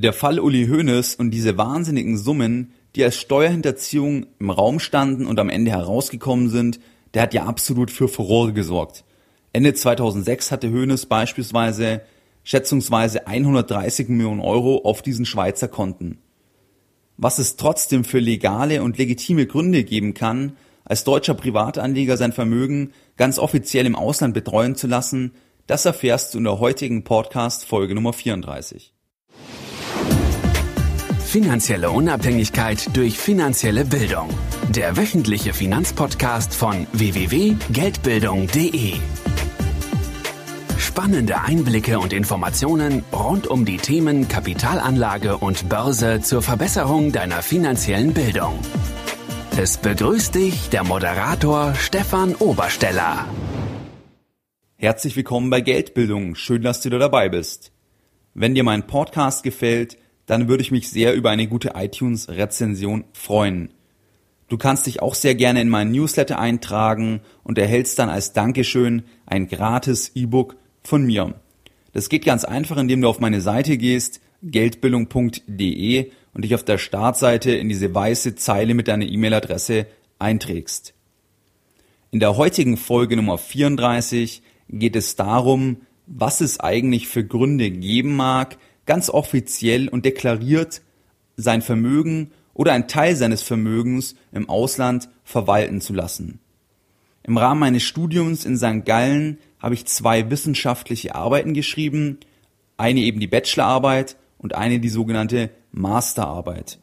Der Fall Uli Hoeneß und diese wahnsinnigen Summen, die als Steuerhinterziehung im Raum standen und am Ende herausgekommen sind, der hat ja absolut für Furore gesorgt. Ende 2006 hatte Hoeneß beispielsweise schätzungsweise 130 Millionen Euro auf diesen Schweizer Konten. Was es trotzdem für legale und legitime Gründe geben kann, als deutscher Privatanleger sein Vermögen ganz offiziell im Ausland betreuen zu lassen, das erfährst du in der heutigen Podcast Folge Nummer 34. Finanzielle Unabhängigkeit durch finanzielle Bildung. Der wöchentliche Finanzpodcast von www.geldbildung.de. Spannende Einblicke und Informationen rund um die Themen Kapitalanlage und Börse zur Verbesserung deiner finanziellen Bildung. Es begrüßt dich der Moderator Stefan Obersteller. Herzlich willkommen bei Geldbildung. Schön, dass du da dabei bist. Wenn dir mein Podcast gefällt, dann würde ich mich sehr über eine gute iTunes-Rezension freuen. Du kannst dich auch sehr gerne in meinen Newsletter eintragen und erhältst dann als Dankeschön ein gratis E-Book von mir. Das geht ganz einfach, indem du auf meine Seite gehst, geldbildung.de und dich auf der Startseite in diese weiße Zeile mit deiner E-Mail-Adresse einträgst. In der heutigen Folge Nummer 34 geht es darum, was es eigentlich für Gründe geben mag, ganz offiziell und deklariert sein Vermögen oder ein Teil seines Vermögens im Ausland verwalten zu lassen. Im Rahmen meines Studiums in St. Gallen habe ich zwei wissenschaftliche Arbeiten geschrieben, eine eben die Bachelorarbeit und eine die sogenannte Masterarbeit.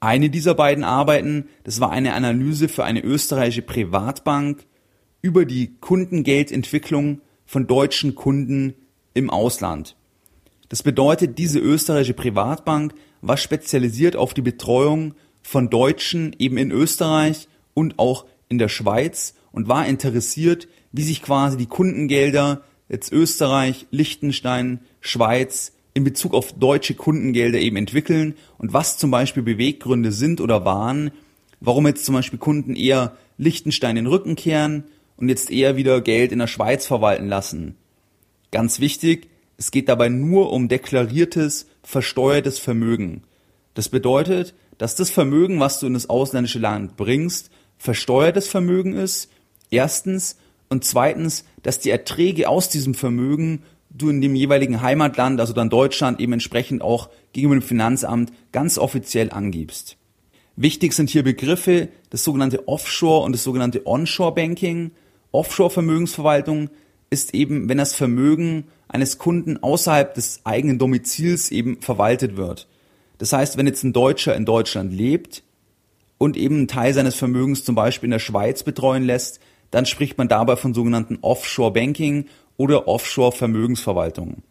Eine dieser beiden Arbeiten, das war eine Analyse für eine österreichische Privatbank über die Kundengeldentwicklung von deutschen Kunden im Ausland. Das bedeutet, diese österreichische Privatbank war spezialisiert auf die Betreuung von Deutschen eben in Österreich und auch in der Schweiz und war interessiert, wie sich quasi die Kundengelder jetzt Österreich, Liechtenstein, Schweiz in Bezug auf deutsche Kundengelder eben entwickeln und was zum Beispiel Beweggründe sind oder waren, warum jetzt zum Beispiel Kunden eher Liechtenstein den Rücken kehren und jetzt eher wieder Geld in der Schweiz verwalten lassen. Ganz wichtig, es geht dabei nur um deklariertes, versteuertes Vermögen. Das bedeutet, dass das Vermögen, was du in das ausländische Land bringst, versteuertes Vermögen ist, erstens, und zweitens, dass die Erträge aus diesem Vermögen du in dem jeweiligen Heimatland, also dann Deutschland, eben entsprechend auch gegenüber dem Finanzamt ganz offiziell angibst. Wichtig sind hier Begriffe, das sogenannte Offshore und das sogenannte Onshore Banking. Offshore Vermögensverwaltung ist eben, wenn das Vermögen eines Kunden außerhalb des eigenen Domizils eben verwaltet wird. Das heißt, wenn jetzt ein Deutscher in Deutschland lebt und eben einen Teil seines Vermögens zum Beispiel in der Schweiz betreuen lässt, dann spricht man dabei von sogenannten Offshore Banking oder Offshore Vermögensverwaltung.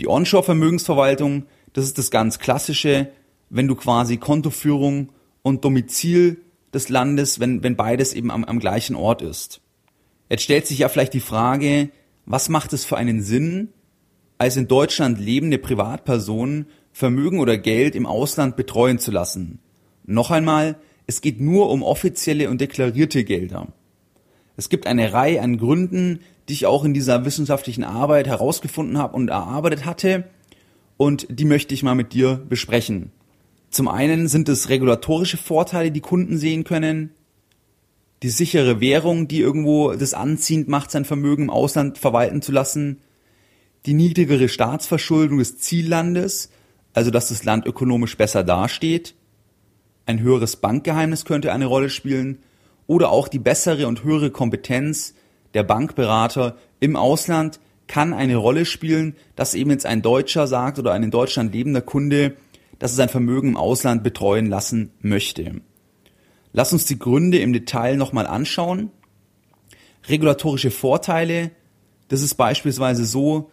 Die Onshore Vermögensverwaltung, das ist das ganz klassische, wenn du quasi Kontoführung und Domizil des Landes, wenn, wenn beides eben am, am gleichen Ort ist. Jetzt stellt sich ja vielleicht die Frage, was macht es für einen Sinn, als in Deutschland lebende Privatpersonen Vermögen oder Geld im Ausland betreuen zu lassen? Noch einmal, es geht nur um offizielle und deklarierte Gelder. Es gibt eine Reihe an Gründen, die ich auch in dieser wissenschaftlichen Arbeit herausgefunden habe und erarbeitet hatte, und die möchte ich mal mit dir besprechen. Zum einen sind es regulatorische Vorteile, die Kunden sehen können, die sichere Währung, die irgendwo das anziehend macht, sein Vermögen im Ausland verwalten zu lassen, die niedrigere Staatsverschuldung des Ziellandes, also dass das Land ökonomisch besser dasteht, ein höheres Bankgeheimnis könnte eine Rolle spielen oder auch die bessere und höhere Kompetenz der Bankberater im Ausland kann eine Rolle spielen, dass eben jetzt ein Deutscher sagt oder ein in Deutschland lebender Kunde, dass er sein Vermögen im Ausland betreuen lassen möchte. Lass uns die Gründe im Detail nochmal anschauen. Regulatorische Vorteile, das ist beispielsweise so,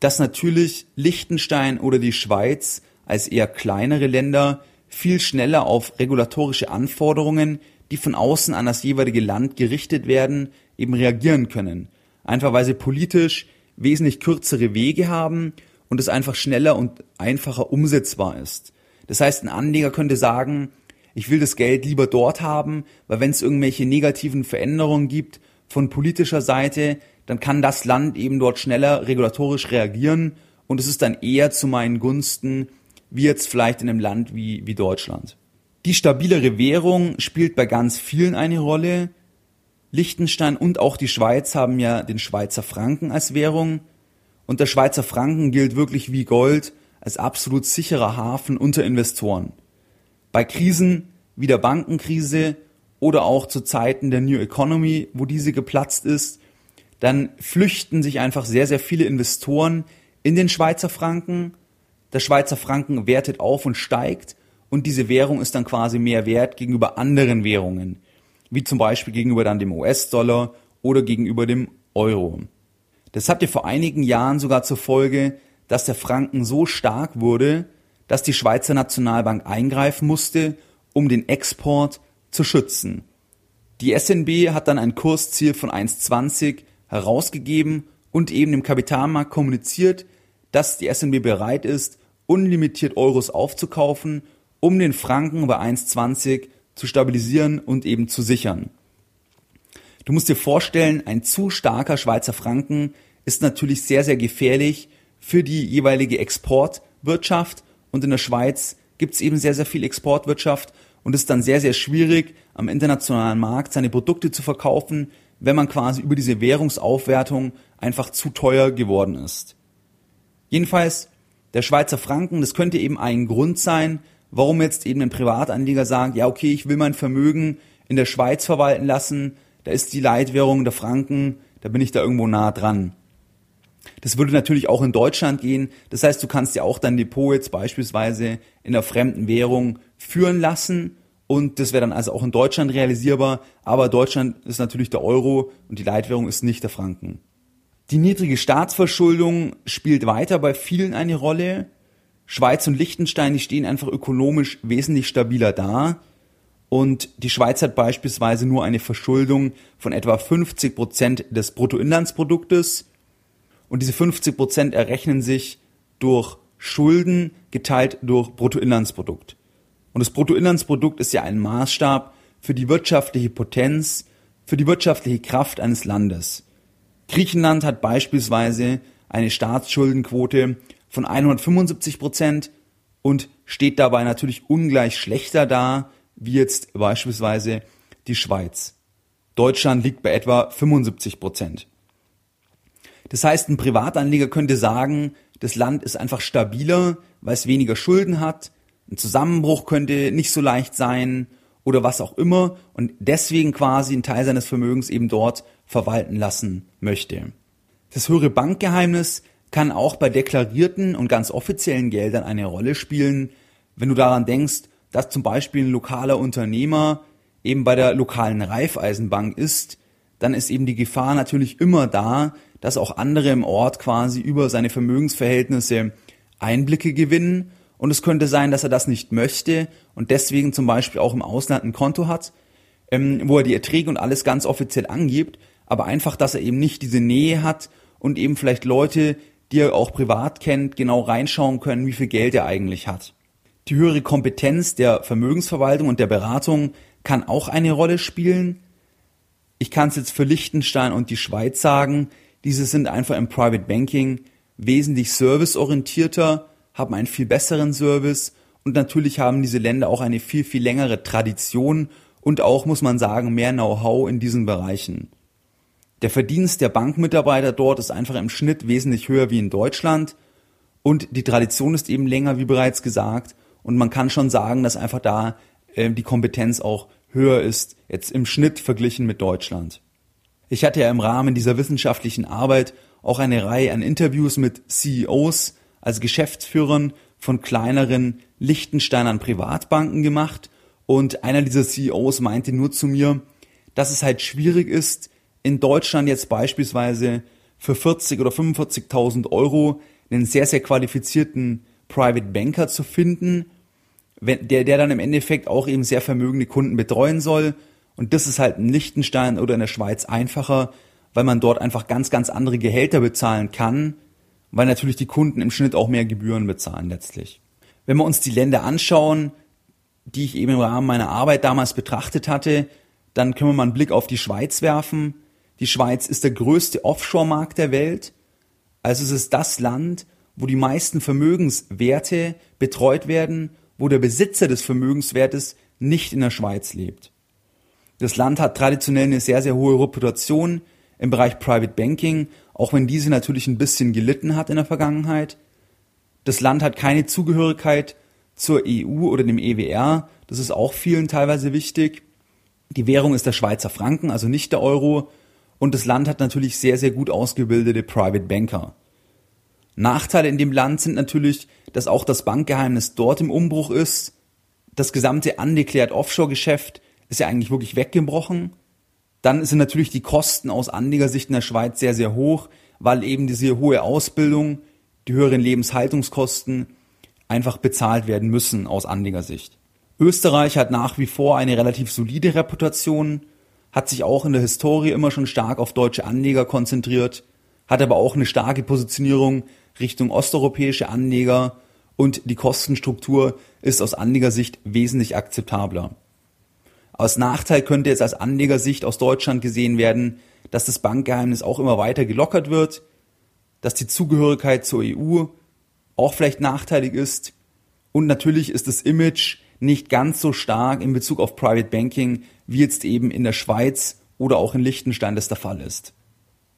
dass natürlich Liechtenstein oder die Schweiz als eher kleinere Länder viel schneller auf regulatorische Anforderungen, die von außen an das jeweilige Land gerichtet werden, eben reagieren können. Einfach weil sie politisch wesentlich kürzere Wege haben und es einfach schneller und einfacher umsetzbar ist. Das heißt, ein Anleger könnte sagen, ich will das Geld lieber dort haben, weil wenn es irgendwelche negativen Veränderungen gibt von politischer Seite, dann kann das Land eben dort schneller regulatorisch reagieren und es ist dann eher zu meinen Gunsten, wie jetzt vielleicht in einem Land wie, wie Deutschland. Die stabilere Währung spielt bei ganz vielen eine Rolle. Liechtenstein und auch die Schweiz haben ja den Schweizer Franken als Währung. Und der Schweizer Franken gilt wirklich wie Gold als absolut sicherer Hafen unter Investoren. Bei Krisen wie der Bankenkrise oder auch zu Zeiten der New Economy, wo diese geplatzt ist, dann flüchten sich einfach sehr, sehr viele Investoren in den Schweizer Franken. Der Schweizer Franken wertet auf und steigt und diese Währung ist dann quasi mehr wert gegenüber anderen Währungen, wie zum Beispiel gegenüber dann dem US-Dollar oder gegenüber dem Euro. Das hatte vor einigen Jahren sogar zur Folge, dass der Franken so stark wurde, dass die Schweizer Nationalbank eingreifen musste, um den Export zu schützen. Die SNB hat dann ein Kursziel von 1,20 herausgegeben und eben im Kapitalmarkt kommuniziert, dass die SNB bereit ist, unlimitiert Euros aufzukaufen um den Franken bei 1,20 zu stabilisieren und eben zu sichern. Du musst dir vorstellen, ein zu starker Schweizer Franken ist natürlich sehr, sehr gefährlich für die jeweilige Exportwirtschaft und in der Schweiz gibt es eben sehr, sehr viel Exportwirtschaft und es ist dann sehr, sehr schwierig, am internationalen Markt seine Produkte zu verkaufen, wenn man quasi über diese Währungsaufwertung einfach zu teuer geworden ist. Jedenfalls, der Schweizer Franken, das könnte eben ein Grund sein, warum jetzt eben ein Privatanleger sagt, ja okay, ich will mein Vermögen in der Schweiz verwalten lassen, da ist die Leitwährung der Franken, da bin ich da irgendwo nah dran. Das würde natürlich auch in Deutschland gehen. Das heißt, du kannst ja auch dein Depot jetzt beispielsweise in einer fremden Währung führen lassen und das wäre dann also auch in Deutschland realisierbar. Aber Deutschland ist natürlich der Euro und die Leitwährung ist nicht der Franken. Die niedrige Staatsverschuldung spielt weiter bei vielen eine Rolle. Schweiz und Liechtenstein, die stehen einfach ökonomisch wesentlich stabiler da. Und die Schweiz hat beispielsweise nur eine Verschuldung von etwa 50 Prozent des Bruttoinlandsproduktes. Und diese 50 Prozent errechnen sich durch Schulden geteilt durch Bruttoinlandsprodukt. Und das Bruttoinlandsprodukt ist ja ein Maßstab für die wirtschaftliche Potenz, für die wirtschaftliche Kraft eines Landes. Griechenland hat beispielsweise eine Staatsschuldenquote von 175 Prozent und steht dabei natürlich ungleich schlechter da, wie jetzt beispielsweise die Schweiz. Deutschland liegt bei etwa 75 Prozent. Das heißt, ein Privatanleger könnte sagen, das Land ist einfach stabiler, weil es weniger Schulden hat, ein Zusammenbruch könnte nicht so leicht sein oder was auch immer und deswegen quasi einen Teil seines Vermögens eben dort verwalten lassen möchte. Das höhere Bankgeheimnis kann auch bei deklarierten und ganz offiziellen Geldern eine Rolle spielen, wenn du daran denkst, dass zum Beispiel ein lokaler Unternehmer eben bei der lokalen Raiffeisenbank ist, dann ist eben die Gefahr natürlich immer da, dass auch andere im Ort quasi über seine Vermögensverhältnisse Einblicke gewinnen. Und es könnte sein, dass er das nicht möchte und deswegen zum Beispiel auch im Ausland ein Konto hat, ähm, wo er die Erträge und alles ganz offiziell angibt, aber einfach, dass er eben nicht diese Nähe hat und eben vielleicht Leute, die er auch privat kennt, genau reinschauen können, wie viel Geld er eigentlich hat. Die höhere Kompetenz der Vermögensverwaltung und der Beratung kann auch eine Rolle spielen. Ich kann es jetzt für Liechtenstein und die Schweiz sagen, diese sind einfach im Private Banking wesentlich serviceorientierter, haben einen viel besseren Service und natürlich haben diese Länder auch eine viel, viel längere Tradition und auch, muss man sagen, mehr Know-how in diesen Bereichen. Der Verdienst der Bankmitarbeiter dort ist einfach im Schnitt wesentlich höher wie in Deutschland und die Tradition ist eben länger, wie bereits gesagt. Und man kann schon sagen, dass einfach da äh, die Kompetenz auch höher ist, jetzt im Schnitt verglichen mit Deutschland. Ich hatte ja im Rahmen dieser wissenschaftlichen Arbeit auch eine Reihe an Interviews mit CEOs, also Geschäftsführern von kleineren Liechtensteinern Privatbanken gemacht. Und einer dieser CEOs meinte nur zu mir, dass es halt schwierig ist, in Deutschland jetzt beispielsweise für 40 oder 45.000 Euro einen sehr, sehr qualifizierten Private Banker zu finden, der, der dann im Endeffekt auch eben sehr vermögende Kunden betreuen soll. Und das ist halt in Liechtenstein oder in der Schweiz einfacher, weil man dort einfach ganz, ganz andere Gehälter bezahlen kann, weil natürlich die Kunden im Schnitt auch mehr Gebühren bezahlen letztlich. Wenn wir uns die Länder anschauen, die ich eben im Rahmen meiner Arbeit damals betrachtet hatte, dann können wir mal einen Blick auf die Schweiz werfen. Die Schweiz ist der größte Offshore-Markt der Welt. Also es ist das Land, wo die meisten Vermögenswerte betreut werden, wo der Besitzer des Vermögenswertes nicht in der Schweiz lebt. Das Land hat traditionell eine sehr, sehr hohe Reputation im Bereich Private Banking, auch wenn diese natürlich ein bisschen gelitten hat in der Vergangenheit. Das Land hat keine Zugehörigkeit zur EU oder dem EWR, das ist auch vielen teilweise wichtig. Die Währung ist der Schweizer Franken, also nicht der Euro. Und das Land hat natürlich sehr, sehr gut ausgebildete Private Banker. Nachteile in dem Land sind natürlich, dass auch das Bankgeheimnis dort im Umbruch ist. Das gesamte undeclared Offshore-Geschäft ist ja eigentlich wirklich weggebrochen. Dann sind natürlich die Kosten aus Anlegersicht in der Schweiz sehr, sehr hoch, weil eben diese hohe Ausbildung, die höheren Lebenshaltungskosten einfach bezahlt werden müssen aus Anlegersicht. Österreich hat nach wie vor eine relativ solide Reputation, hat sich auch in der Historie immer schon stark auf deutsche Anleger konzentriert, hat aber auch eine starke Positionierung Richtung osteuropäische Anleger und die Kostenstruktur ist aus Anlegersicht wesentlich akzeptabler. Aus Nachteil könnte jetzt als Anlegersicht aus Deutschland gesehen werden, dass das Bankgeheimnis auch immer weiter gelockert wird, dass die Zugehörigkeit zur EU auch vielleicht nachteilig ist und natürlich ist das Image nicht ganz so stark in Bezug auf Private Banking, wie jetzt eben in der Schweiz oder auch in Liechtenstein das der Fall ist.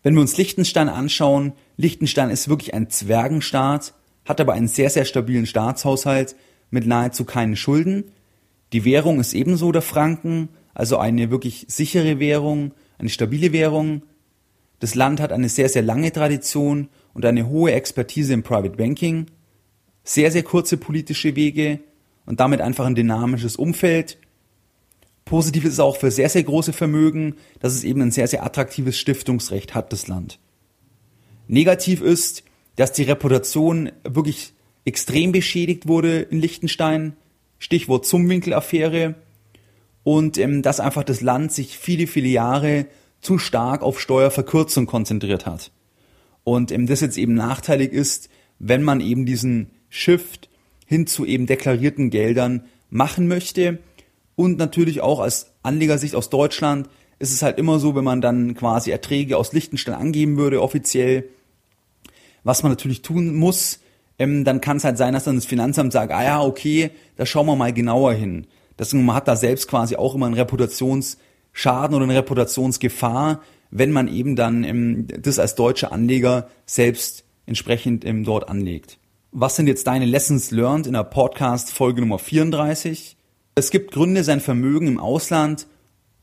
Wenn wir uns Liechtenstein anschauen, Liechtenstein ist wirklich ein Zwergenstaat, hat aber einen sehr, sehr stabilen Staatshaushalt mit nahezu keinen Schulden. Die Währung ist ebenso der Franken, also eine wirklich sichere Währung, eine stabile Währung. Das Land hat eine sehr, sehr lange Tradition und eine hohe Expertise im Private Banking, sehr, sehr kurze politische Wege und damit einfach ein dynamisches Umfeld. Positiv ist es auch für sehr, sehr große Vermögen, dass es eben ein sehr, sehr attraktives Stiftungsrecht hat, das Land. Negativ ist, dass die Reputation wirklich extrem beschädigt wurde in Liechtenstein. Stichwort Zumwinkel-Affäre. Und ähm, dass einfach das Land sich viele, viele Jahre zu stark auf Steuerverkürzung konzentriert hat. Und ähm, das jetzt eben nachteilig ist, wenn man eben diesen Shift hin zu eben deklarierten Geldern machen möchte. Und natürlich auch als Anlegersicht aus Deutschland ist es halt immer so, wenn man dann quasi Erträge aus Liechtenstein angeben würde, offiziell, was man natürlich tun muss, ähm, dann kann es halt sein, dass dann das Finanzamt sagt, ah ja, okay, da schauen wir mal genauer hin. Deswegen man hat da selbst quasi auch immer einen Reputationsschaden oder eine Reputationsgefahr, wenn man eben dann ähm, das als deutscher Anleger selbst entsprechend ähm, dort anlegt. Was sind jetzt deine Lessons learned in der Podcast Folge Nummer 34? Es gibt Gründe, sein Vermögen im Ausland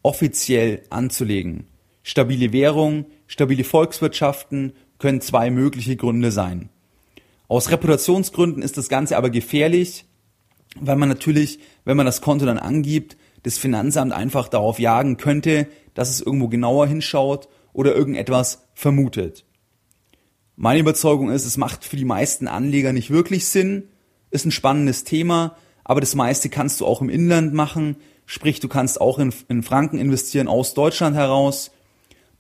offiziell anzulegen. Stabile Währung, stabile Volkswirtschaften können zwei mögliche Gründe sein. Aus Reputationsgründen ist das Ganze aber gefährlich, weil man natürlich, wenn man das Konto dann angibt, das Finanzamt einfach darauf jagen könnte, dass es irgendwo genauer hinschaut oder irgendetwas vermutet. Meine Überzeugung ist, es macht für die meisten Anleger nicht wirklich Sinn, ist ein spannendes Thema, aber das meiste kannst du auch im Inland machen, sprich du kannst auch in, in Franken investieren aus Deutschland heraus.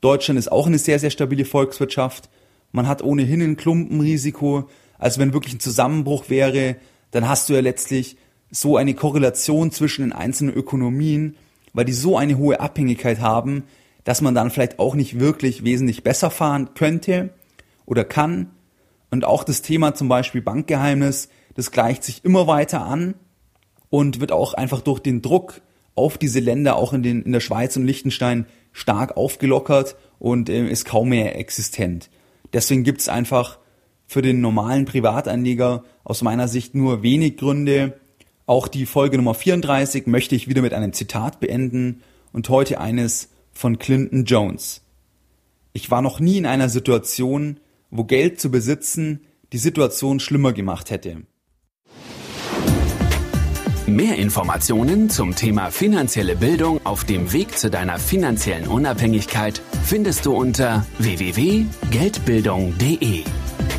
Deutschland ist auch eine sehr, sehr stabile Volkswirtschaft. Man hat ohnehin ein Klumpenrisiko. Also wenn wirklich ein Zusammenbruch wäre, dann hast du ja letztlich so eine Korrelation zwischen den einzelnen Ökonomien, weil die so eine hohe Abhängigkeit haben, dass man dann vielleicht auch nicht wirklich wesentlich besser fahren könnte oder kann. Und auch das Thema zum Beispiel Bankgeheimnis, das gleicht sich immer weiter an und wird auch einfach durch den Druck auf diese Länder, auch in, den, in der Schweiz und Liechtenstein, stark aufgelockert und äh, ist kaum mehr existent. Deswegen gibt es einfach für den normalen Privatanleger aus meiner Sicht nur wenig Gründe. Auch die Folge Nummer 34 möchte ich wieder mit einem Zitat beenden und heute eines von Clinton Jones. Ich war noch nie in einer Situation, wo Geld zu besitzen die Situation schlimmer gemacht hätte. Mehr Informationen zum Thema finanzielle Bildung auf dem Weg zu deiner finanziellen Unabhängigkeit findest du unter www.geldbildung.de.